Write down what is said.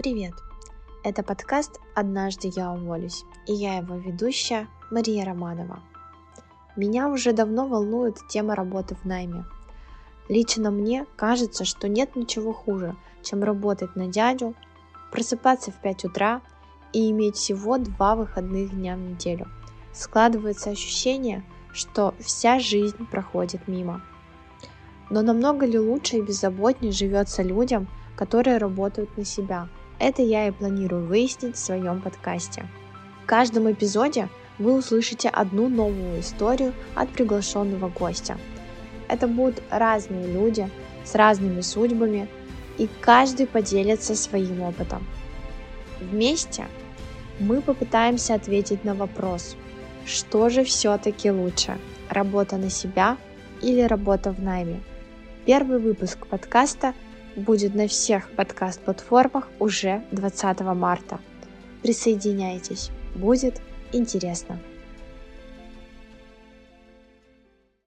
Привет! Это подкаст «Однажды я уволюсь» и я его ведущая Мария Романова. Меня уже давно волнует тема работы в найме. Лично мне кажется, что нет ничего хуже, чем работать на дядю, просыпаться в 5 утра и иметь всего два выходных дня в неделю. Складывается ощущение, что вся жизнь проходит мимо. Но намного ли лучше и беззаботнее живется людям, которые работают на себя. Это я и планирую выяснить в своем подкасте. В каждом эпизоде вы услышите одну новую историю от приглашенного гостя. Это будут разные люди с разными судьбами, и каждый поделится своим опытом. Вместе мы попытаемся ответить на вопрос, что же все-таки лучше, работа на себя или работа в найме. Первый выпуск подкаста – будет на всех подкаст-платформах уже 20 марта. Присоединяйтесь, будет интересно.